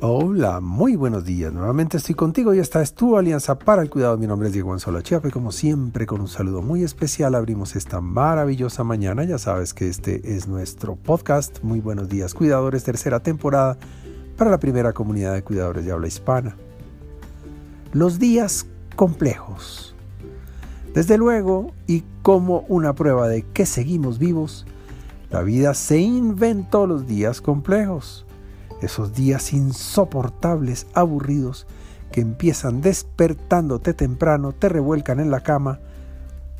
Hola, muy buenos días. Nuevamente estoy contigo y esta es tu alianza para el cuidado. Mi nombre es Diego Anzola Chiape y como siempre con un saludo muy especial abrimos esta maravillosa mañana. Ya sabes que este es nuestro podcast. Muy buenos días cuidadores, tercera temporada para la primera comunidad de cuidadores de habla hispana. Los días complejos. Desde luego, y como una prueba de que seguimos vivos, la vida se inventó los días complejos esos días insoportables, aburridos, que empiezan despertándote temprano, te revuelcan en la cama,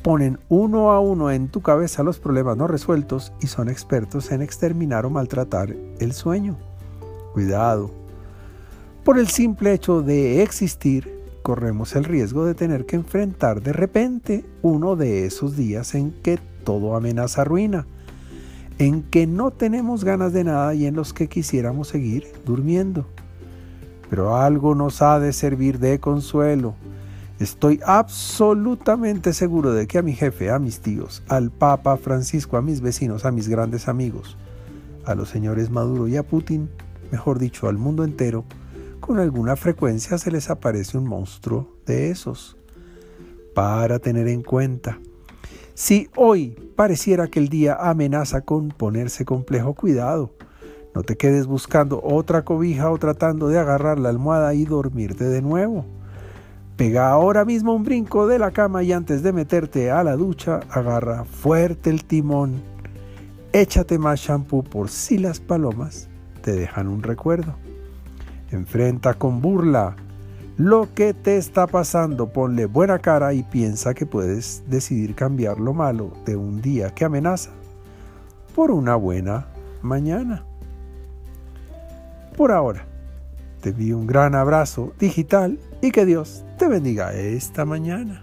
ponen uno a uno en tu cabeza los problemas no resueltos y son expertos en exterminar o maltratar el sueño. Cuidado. Por el simple hecho de existir, corremos el riesgo de tener que enfrentar de repente uno de esos días en que todo amenaza ruina en que no tenemos ganas de nada y en los que quisiéramos seguir durmiendo. Pero algo nos ha de servir de consuelo. Estoy absolutamente seguro de que a mi jefe, a mis tíos, al Papa Francisco, a mis vecinos, a mis grandes amigos, a los señores Maduro y a Putin, mejor dicho, al mundo entero, con alguna frecuencia se les aparece un monstruo de esos. Para tener en cuenta, si hoy pareciera que el día amenaza con ponerse complejo, cuidado. No te quedes buscando otra cobija o tratando de agarrar la almohada y dormirte de nuevo. Pega ahora mismo un brinco de la cama y antes de meterte a la ducha, agarra fuerte el timón. Échate más shampoo por si las palomas te dejan un recuerdo. Enfrenta con burla lo que te está pasando, ponle buena cara y piensa que puedes decidir cambiar lo malo de un día que amenaza por una buena mañana. Por ahora, te envío un gran abrazo digital y que Dios te bendiga esta mañana.